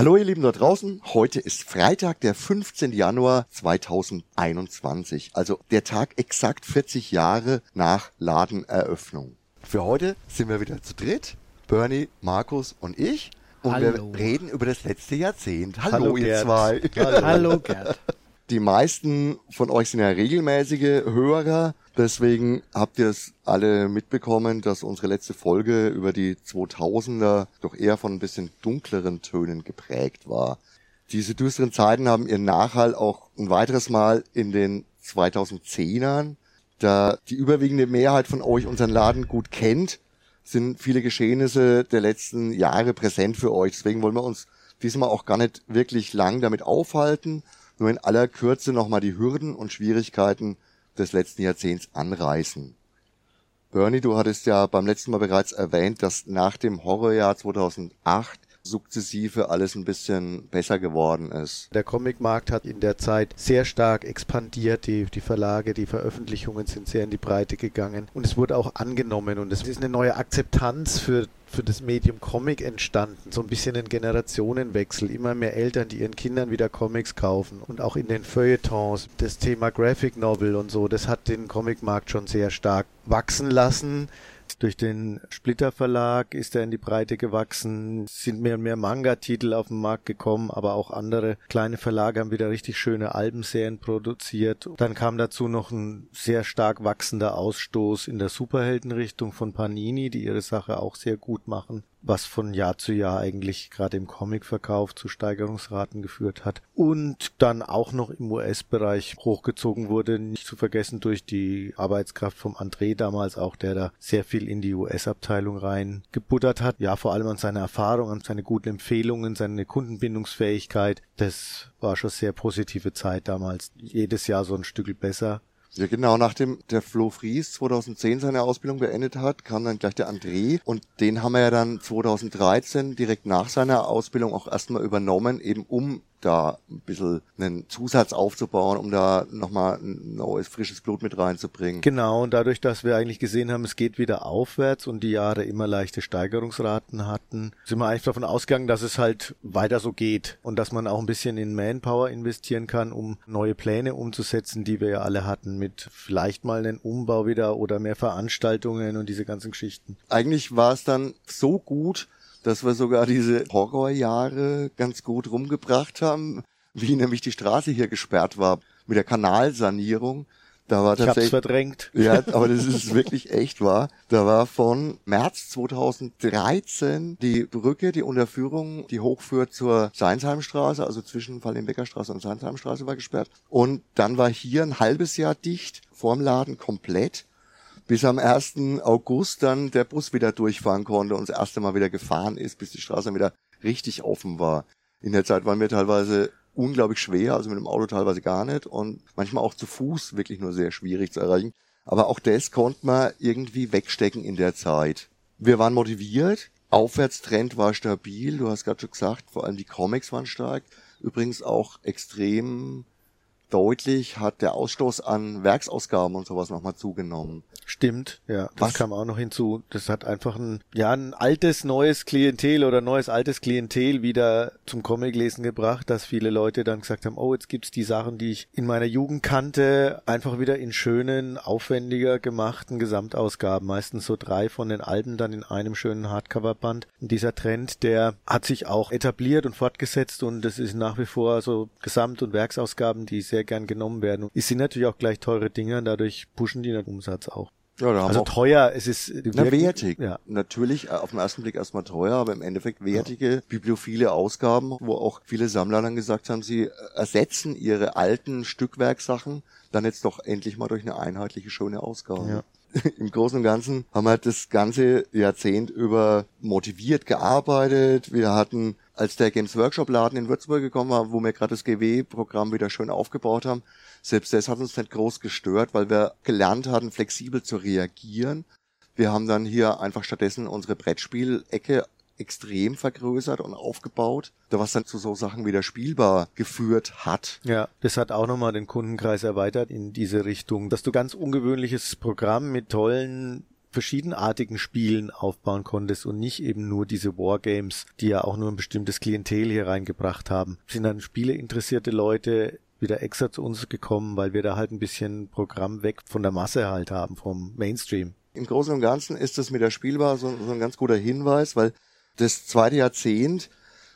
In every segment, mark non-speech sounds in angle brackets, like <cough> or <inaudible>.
Hallo ihr Lieben da draußen, heute ist Freitag, der 15. Januar 2021, also der Tag exakt 40 Jahre nach Ladeneröffnung. Für heute sind wir wieder zu dritt, Bernie, Markus und ich. Und Hallo. wir reden über das letzte Jahrzehnt. Hallo, Hallo, ihr Gerd. zwei. Hallo, Hallo Gerd. Die meisten von euch sind ja regelmäßige Hörer, deswegen habt ihr es alle mitbekommen, dass unsere letzte Folge über die 2000er doch eher von ein bisschen dunkleren Tönen geprägt war. Diese düsteren Zeiten haben ihren Nachhall auch ein weiteres Mal in den 2010ern. Da die überwiegende Mehrheit von euch unseren Laden gut kennt, sind viele Geschehnisse der letzten Jahre präsent für euch. Deswegen wollen wir uns diesmal auch gar nicht wirklich lang damit aufhalten, nur in aller Kürze nochmal die Hürden und Schwierigkeiten des letzten Jahrzehnts anreißen. Bernie, du hattest ja beim letzten Mal bereits erwähnt, dass nach dem Horrorjahr 2008 sukzessive alles ein bisschen besser geworden ist. Der Comicmarkt hat in der Zeit sehr stark expandiert. Die, die Verlage, die Veröffentlichungen sind sehr in die Breite gegangen und es wurde auch angenommen und es ist eine neue Akzeptanz für für das Medium Comic entstanden. So ein bisschen ein Generationenwechsel. Immer mehr Eltern, die ihren Kindern wieder Comics kaufen. Und auch in den Feuilletons. Das Thema Graphic Novel und so, das hat den Comicmarkt schon sehr stark wachsen lassen. Durch den Splitter Verlag ist er in die Breite gewachsen, sind mehr und mehr Manga-Titel auf den Markt gekommen, aber auch andere kleine Verlage haben wieder richtig schöne Albenserien produziert. Dann kam dazu noch ein sehr stark wachsender Ausstoß in der Superheldenrichtung von Panini, die ihre Sache auch sehr gut machen was von Jahr zu Jahr eigentlich gerade im Comicverkauf zu Steigerungsraten geführt hat. Und dann auch noch im US-Bereich hochgezogen wurde, nicht zu vergessen durch die Arbeitskraft vom André damals auch, der da sehr viel in die US-Abteilung rein gebuttert hat. Ja, vor allem an seine Erfahrung, an seine guten Empfehlungen, seine Kundenbindungsfähigkeit. Das war schon sehr positive Zeit damals. Jedes Jahr so ein Stück besser. Ja, genau. Nachdem der Flo Fries 2010 seine Ausbildung beendet hat, kam dann gleich der André und den haben wir ja dann 2013 direkt nach seiner Ausbildung auch erstmal übernommen, eben um da ein bisschen einen Zusatz aufzubauen, um da nochmal ein neues, frisches Blut mit reinzubringen. Genau, und dadurch, dass wir eigentlich gesehen haben, es geht wieder aufwärts und die Jahre immer leichte Steigerungsraten hatten, sind wir eigentlich davon ausgegangen, dass es halt weiter so geht und dass man auch ein bisschen in Manpower investieren kann, um neue Pläne umzusetzen, die wir ja alle hatten, mit vielleicht mal einen Umbau wieder oder mehr Veranstaltungen und diese ganzen Geschichten. Eigentlich war es dann so gut, dass wir sogar diese Horrorjahre ganz gut rumgebracht haben, wie nämlich die Straße hier gesperrt war mit der Kanalsanierung. Da war ich hab's tatsächlich, verdrängt. ja, aber das ist wirklich echt wahr. Da war von März 2013 die Brücke, die Unterführung, die hochführt zur Seinsheimstraße, also zwischen Fallenbeckerstraße und Seinsheimstraße war gesperrt. Und dann war hier ein halbes Jahr dicht, vorm Laden komplett bis am 1. August dann der Bus wieder durchfahren konnte und das erste Mal wieder gefahren ist, bis die Straße wieder richtig offen war. In der Zeit waren wir teilweise unglaublich schwer, also mit dem Auto teilweise gar nicht und manchmal auch zu Fuß wirklich nur sehr schwierig zu erreichen. Aber auch das konnte man irgendwie wegstecken in der Zeit. Wir waren motiviert, Aufwärtstrend war stabil, du hast gerade schon gesagt, vor allem die Comics waren stark. Übrigens auch extrem deutlich hat der Ausstoß an Werksausgaben und sowas nochmal zugenommen. Stimmt, ja. Das Was? kam auch noch hinzu. Das hat einfach ein, ja, ein altes, neues Klientel oder neues, altes Klientel wieder zum Comic-Lesen gebracht, dass viele Leute dann gesagt haben, oh, jetzt gibt's die Sachen, die ich in meiner Jugend kannte, einfach wieder in schönen, aufwendiger gemachten Gesamtausgaben. Meistens so drei von den Alben dann in einem schönen Hardcover-Band. Und dieser Trend, der hat sich auch etabliert und fortgesetzt und das ist nach wie vor so Gesamt- und Werksausgaben, die sehr gern genommen werden. Es sind natürlich auch gleich teure Dinge und dadurch pushen die den Umsatz auch. Ja, da haben Also teuer, es ist Na, wertig. Ja. Natürlich äh, auf den ersten Blick erstmal teuer, aber im Endeffekt wertige, bibliophile Ausgaben, wo auch viele Sammler dann gesagt haben, sie äh, ersetzen ihre alten Stückwerksachen dann jetzt doch endlich mal durch eine einheitliche, schöne Ausgabe. Ja. <laughs> Im Großen und Ganzen haben wir das ganze Jahrzehnt über motiviert gearbeitet. Wir hatten, als der Games Workshop Laden in Würzburg gekommen war, wo wir gerade das GW-Programm wieder schön aufgebaut haben, selbst das hat uns nicht groß gestört, weil wir gelernt hatten, flexibel zu reagieren. Wir haben dann hier einfach stattdessen unsere Brettspielecke extrem vergrößert und aufgebaut, was dann zu so Sachen wie der Spielbar geführt hat. Ja, das hat auch nochmal den Kundenkreis erweitert in diese Richtung, dass du ganz ungewöhnliches Programm mit tollen verschiedenartigen Spielen aufbauen konntest und nicht eben nur diese Wargames, die ja auch nur ein bestimmtes Klientel hier reingebracht haben. Sind dann Spiele interessierte Leute wieder extra zu uns gekommen, weil wir da halt ein bisschen Programm weg von der Masse halt haben, vom Mainstream. Im Großen und Ganzen ist das mit der Spielbar so, so ein ganz guter Hinweis, weil das zweite Jahrzehnt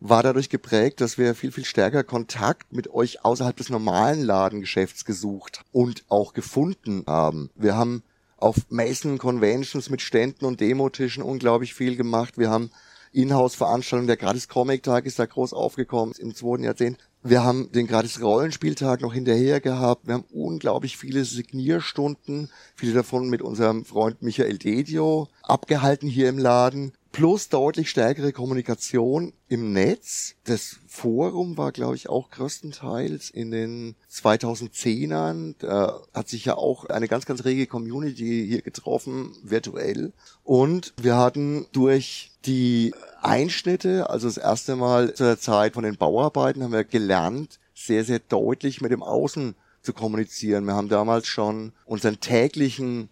war dadurch geprägt, dass wir viel, viel stärker Kontakt mit euch außerhalb des normalen Ladengeschäfts gesucht und auch gefunden haben. Wir haben auf Mason Conventions mit Ständen und Demotischen unglaublich viel gemacht. Wir haben Inhouse-Veranstaltungen, der Gratis Comic Tag ist da groß aufgekommen im zweiten Jahrzehnt. Wir haben den Gratis Rollenspieltag noch hinterher gehabt. Wir haben unglaublich viele Signierstunden, viele davon mit unserem Freund Michael Dedio abgehalten hier im Laden plus deutlich stärkere Kommunikation im Netz. Das Forum war, glaube ich, auch größtenteils in den 2010ern. Da hat sich ja auch eine ganz, ganz rege Community hier getroffen, virtuell. Und wir hatten durch die Einschnitte, also das erste Mal zur Zeit von den Bauarbeiten, haben wir gelernt, sehr, sehr deutlich mit dem Außen zu kommunizieren. Wir haben damals schon unseren täglichen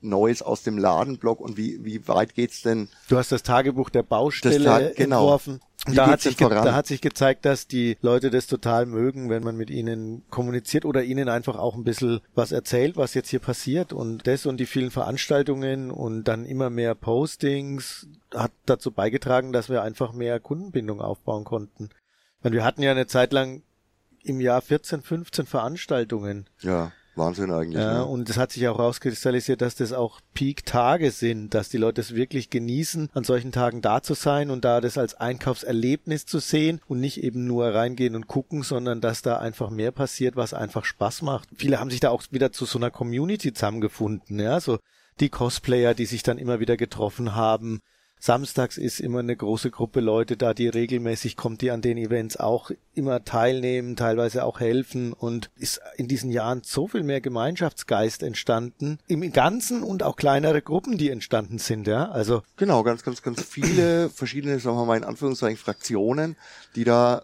Neues aus dem Ladenblock und wie, wie weit geht's denn? Du hast das Tagebuch der Baustelle Tag, genau. entworfen. Da hat, sich da hat sich gezeigt, dass die Leute das total mögen, wenn man mit ihnen kommuniziert oder ihnen einfach auch ein bisschen was erzählt, was jetzt hier passiert. Und das und die vielen Veranstaltungen und dann immer mehr Postings hat dazu beigetragen, dass wir einfach mehr Kundenbindung aufbauen konnten. Weil wir hatten ja eine Zeit lang im Jahr 14, 15 Veranstaltungen. Ja. Wahnsinn eigentlich. Ja, ne? und es hat sich auch rauskristallisiert, dass das auch Peak-Tage sind, dass die Leute es wirklich genießen, an solchen Tagen da zu sein und da das als Einkaufserlebnis zu sehen und nicht eben nur reingehen und gucken, sondern dass da einfach mehr passiert, was einfach Spaß macht. Viele haben sich da auch wieder zu so einer Community zusammengefunden, ja, so die Cosplayer, die sich dann immer wieder getroffen haben, Samstags ist immer eine große Gruppe Leute da, die regelmäßig kommt, die an den Events auch immer teilnehmen, teilweise auch helfen und ist in diesen Jahren so viel mehr Gemeinschaftsgeist entstanden, im Ganzen und auch kleinere Gruppen, die entstanden sind, ja, also. Genau, ganz, ganz, ganz viele <clears throat> verschiedene, sagen wir mal in Anführungszeichen Fraktionen, die da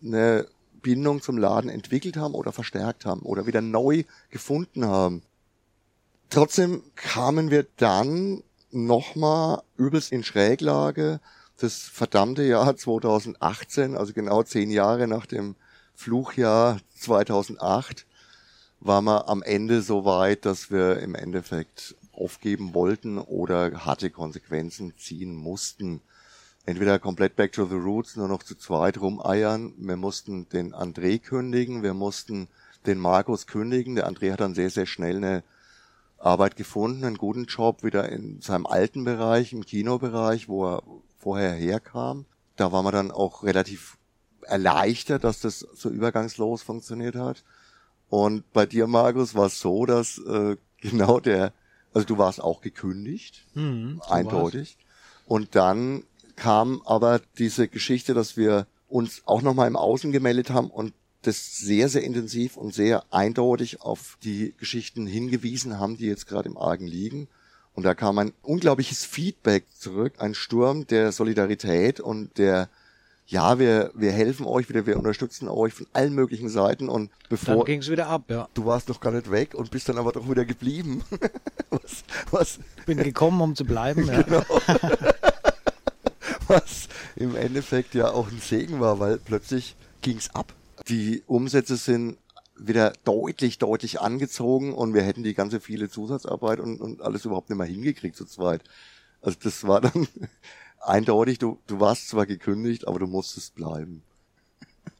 eine Bindung zum Laden entwickelt haben oder verstärkt haben oder wieder neu gefunden haben. Trotzdem kamen wir dann nochmal übelst in Schräglage. Das verdammte Jahr 2018, also genau zehn Jahre nach dem Fluchjahr 2008, war man am Ende so weit, dass wir im Endeffekt aufgeben wollten oder harte Konsequenzen ziehen mussten. Entweder komplett back to the roots, nur noch zu zweit rumeiern. Wir mussten den André kündigen, wir mussten den Markus kündigen. Der André hat dann sehr, sehr schnell eine Arbeit gefunden, einen guten Job wieder in seinem alten Bereich, im Kinobereich, wo er vorher herkam. Da war man dann auch relativ erleichtert, dass das so übergangslos funktioniert hat. Und bei dir, Markus, war es so, dass äh, <laughs> genau der, also du warst auch gekündigt, mhm, eindeutig. War's. Und dann kam aber diese Geschichte, dass wir uns auch nochmal im Außen gemeldet haben und das sehr, sehr intensiv und sehr eindeutig auf die Geschichten hingewiesen haben, die jetzt gerade im Argen liegen. Und da kam ein unglaubliches Feedback zurück, ein Sturm der Solidarität und der ja, wir, wir helfen euch wieder, wir unterstützen euch von allen möglichen Seiten und bevor. Dann ging's wieder ab, ja. Du warst doch gar nicht weg und bist dann aber doch wieder geblieben. <laughs> was, was? Bin gekommen, um zu bleiben, ja. Genau. <laughs> was im Endeffekt ja auch ein Segen war, weil plötzlich ging's ab. Die Umsätze sind wieder deutlich, deutlich angezogen und wir hätten die ganze viele Zusatzarbeit und, und alles überhaupt nicht mehr hingekriegt zu zweit. Also das war dann <laughs> eindeutig, du, du warst zwar gekündigt, aber du musstest bleiben.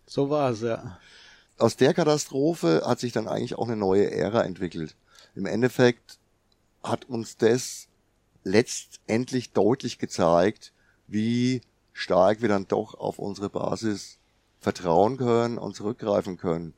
So war es, ja. Aus der Katastrophe hat sich dann eigentlich auch eine neue Ära entwickelt. Im Endeffekt hat uns das letztendlich deutlich gezeigt, wie stark wir dann doch auf unsere Basis vertrauen können und zurückgreifen können.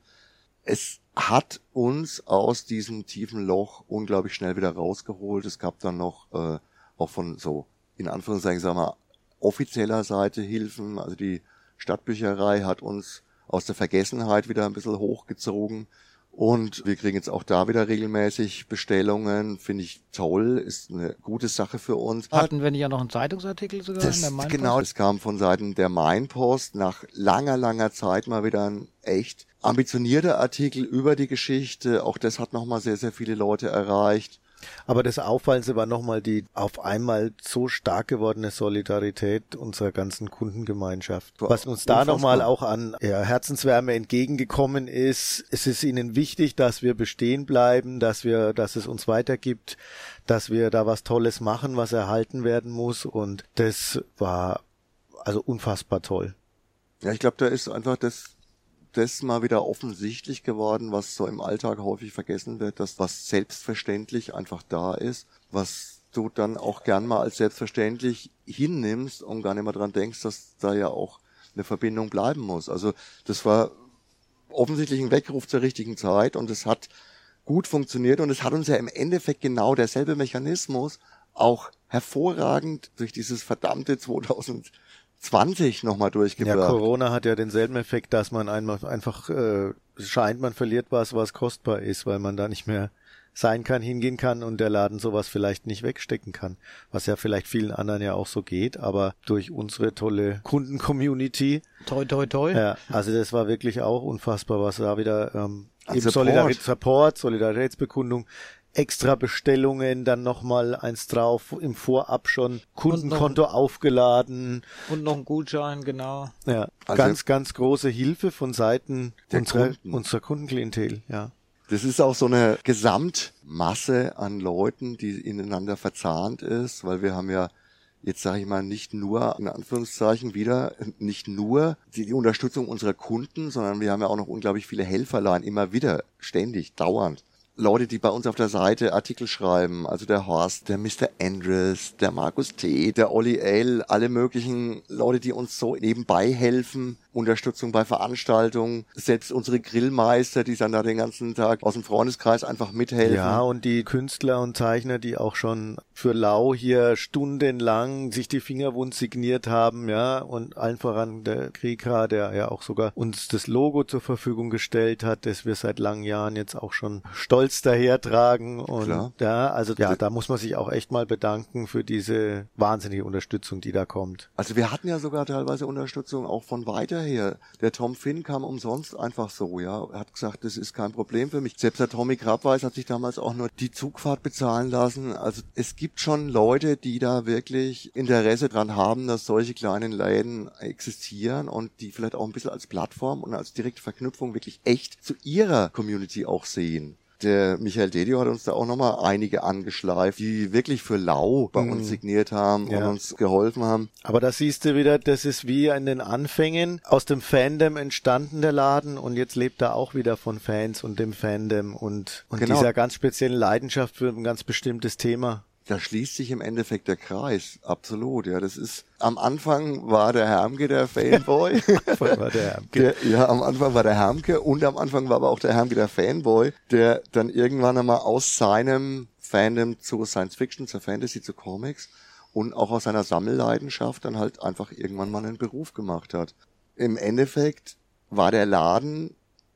Es hat uns aus diesem tiefen Loch unglaublich schnell wieder rausgeholt. Es gab dann noch äh, auch von so, in Anführungszeichen, sagen wir, offizieller Seite Hilfen. Also die Stadtbücherei hat uns aus der Vergessenheit wieder ein bisschen hochgezogen und wir kriegen jetzt auch da wieder regelmäßig Bestellungen. Finde ich toll, ist eine gute Sache für uns. Hatten wir nicht ja noch einen Zeitungsartikel sogar das, in der Mainpost? Genau, es kam von Seiten der Mainpost nach langer, langer Zeit mal wieder ein echt ambitionierter Artikel über die Geschichte. Auch das hat nochmal sehr, sehr viele Leute erreicht. Aber das Auffallendste war nochmal die auf einmal so stark gewordene Solidarität unserer ganzen Kundengemeinschaft. Was uns da nochmal auch an ja, Herzenswärme entgegengekommen ist, es ist ihnen wichtig, dass wir bestehen bleiben, dass wir, dass es uns weitergibt, dass wir da was Tolles machen, was erhalten werden muss und das war also unfassbar toll. Ja, ich glaube, da ist einfach das das mal wieder offensichtlich geworden, was so im Alltag häufig vergessen wird, dass was selbstverständlich einfach da ist, was du dann auch gern mal als selbstverständlich hinnimmst und gar nicht mehr dran denkst, dass da ja auch eine Verbindung bleiben muss. Also das war offensichtlich ein Weckruf zur richtigen Zeit und es hat gut funktioniert und es hat uns ja im Endeffekt genau derselbe Mechanismus auch hervorragend durch dieses verdammte 2000 20 nochmal durchgebracht. Ja, Corona hat ja denselben Effekt, dass man einmal einfach äh, scheint, man verliert was, was kostbar ist, weil man da nicht mehr sein kann, hingehen kann und der Laden sowas vielleicht nicht wegstecken kann. Was ja vielleicht vielen anderen ja auch so geht, aber durch unsere tolle Kunden-Community. Toi, toi, toi. Ja, also das war wirklich auch unfassbar, was da wieder ähm, eben Solidarität, Support, Solidaritätsbekundung extra Bestellungen, dann nochmal eins drauf, im Vorab schon Kundenkonto noch, aufgeladen. Und noch ein Gutschein, genau. Ja, also ganz, ganz große Hilfe von Seiten unserer, Kunden. unserer Kundenklientel, ja. Das ist auch so eine Gesamtmasse an Leuten, die ineinander verzahnt ist, weil wir haben ja jetzt sage ich mal nicht nur in Anführungszeichen wieder nicht nur die, die, Unterstützung unserer Kunden, sondern wir haben ja auch noch unglaublich viele Helferlein immer wieder ständig dauernd Leute, die bei uns auf der Seite Artikel schreiben, also der Horst, der Mr. Andres, der Markus T., der Olli L., alle möglichen Leute, die uns so nebenbei helfen, Unterstützung bei Veranstaltungen, selbst unsere Grillmeister, die dann da den ganzen Tag aus dem Freundeskreis einfach mithelfen. Ja, und die Künstler und Zeichner, die auch schon für Lau hier stundenlang sich die Finger wund signiert haben, ja, und allen voran der Krieger, der ja auch sogar uns das Logo zur Verfügung gestellt hat, das wir seit langen Jahren jetzt auch schon stolz dahertragen und Klar. ja, also ja, da muss man sich auch echt mal bedanken für diese wahnsinnige Unterstützung, die da kommt. Also wir hatten ja sogar teilweise Unterstützung auch von weiter her. Der Tom Finn kam umsonst einfach so, ja. Er hat gesagt, das ist kein Problem für mich. Selbst der Tommy Krabweis hat sich damals auch nur die Zugfahrt bezahlen lassen. Also es gibt schon Leute, die da wirklich Interesse dran haben, dass solche kleinen Läden existieren und die vielleicht auch ein bisschen als Plattform und als direkte Verknüpfung wirklich echt zu ihrer Community auch sehen der Michael Dedio hat uns da auch nochmal einige angeschleift, die wirklich für Lau bei uns mhm. signiert haben ja. und uns geholfen haben. Aber da siehst du wieder, das ist wie in den Anfängen aus dem Fandom entstanden der Laden und jetzt lebt er auch wieder von Fans und dem Fandom und, und genau. dieser ganz speziellen Leidenschaft für ein ganz bestimmtes Thema da schließt sich im Endeffekt der Kreis. Absolut, ja. Das ist, am Anfang war der Hermke der Fanboy. war der Hermke. Der, ja, am Anfang war der Hermke und am Anfang war aber auch der Hermke der Fanboy, der dann irgendwann einmal aus seinem Fandom zu Science Fiction, zur Fantasy, zu Comics und auch aus seiner Sammelleidenschaft dann halt einfach irgendwann mal einen Beruf gemacht hat. Im Endeffekt war der Laden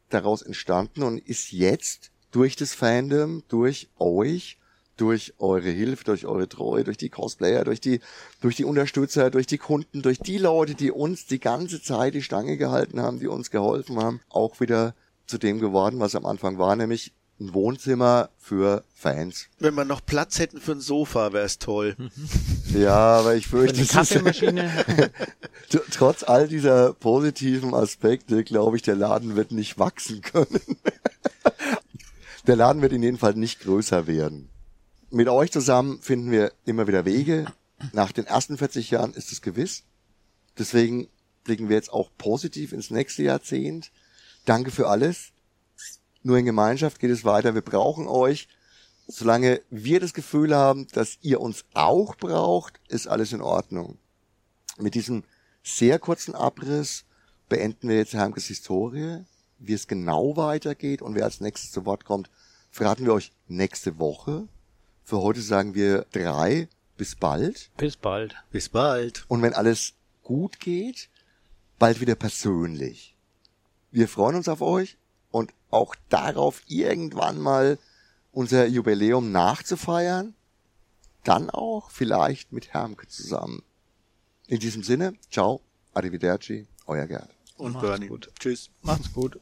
daraus entstanden und ist jetzt durch das Fandom, durch euch durch eure Hilfe, durch eure Treue, durch die Cosplayer, durch die, durch die Unterstützer, durch die Kunden, durch die Leute, die uns die ganze Zeit die Stange gehalten haben, die uns geholfen haben, auch wieder zu dem geworden, was am Anfang war, nämlich ein Wohnzimmer für Fans. Wenn wir noch Platz hätten für ein Sofa, wäre es toll. <laughs> ja, aber ich fürchte, eine Kaffeemaschine. <laughs> trotz all dieser positiven Aspekte, glaube ich, der Laden wird nicht wachsen können. <laughs> der Laden wird in jedem Fall nicht größer werden mit euch zusammen finden wir immer wieder Wege. Nach den ersten 40 Jahren ist es gewiss. Deswegen blicken wir jetzt auch positiv ins nächste Jahrzehnt. Danke für alles. Nur in Gemeinschaft geht es weiter. Wir brauchen euch. Solange wir das Gefühl haben, dass ihr uns auch braucht, ist alles in Ordnung. Mit diesem sehr kurzen Abriss beenden wir jetzt Hermkes Historie. Wie es genau weitergeht und wer als nächstes zu Wort kommt, verraten wir euch nächste Woche. Für heute sagen wir drei. Bis bald. Bis bald. Bis bald. Und wenn alles gut geht, bald wieder persönlich. Wir freuen uns auf euch und auch darauf, irgendwann mal unser Jubiläum nachzufeiern. Dann auch vielleicht mit Hermke zusammen. In diesem Sinne, ciao, arrivederci, euer Gerd. Und Bernie. Gut. Tschüss. Macht's gut.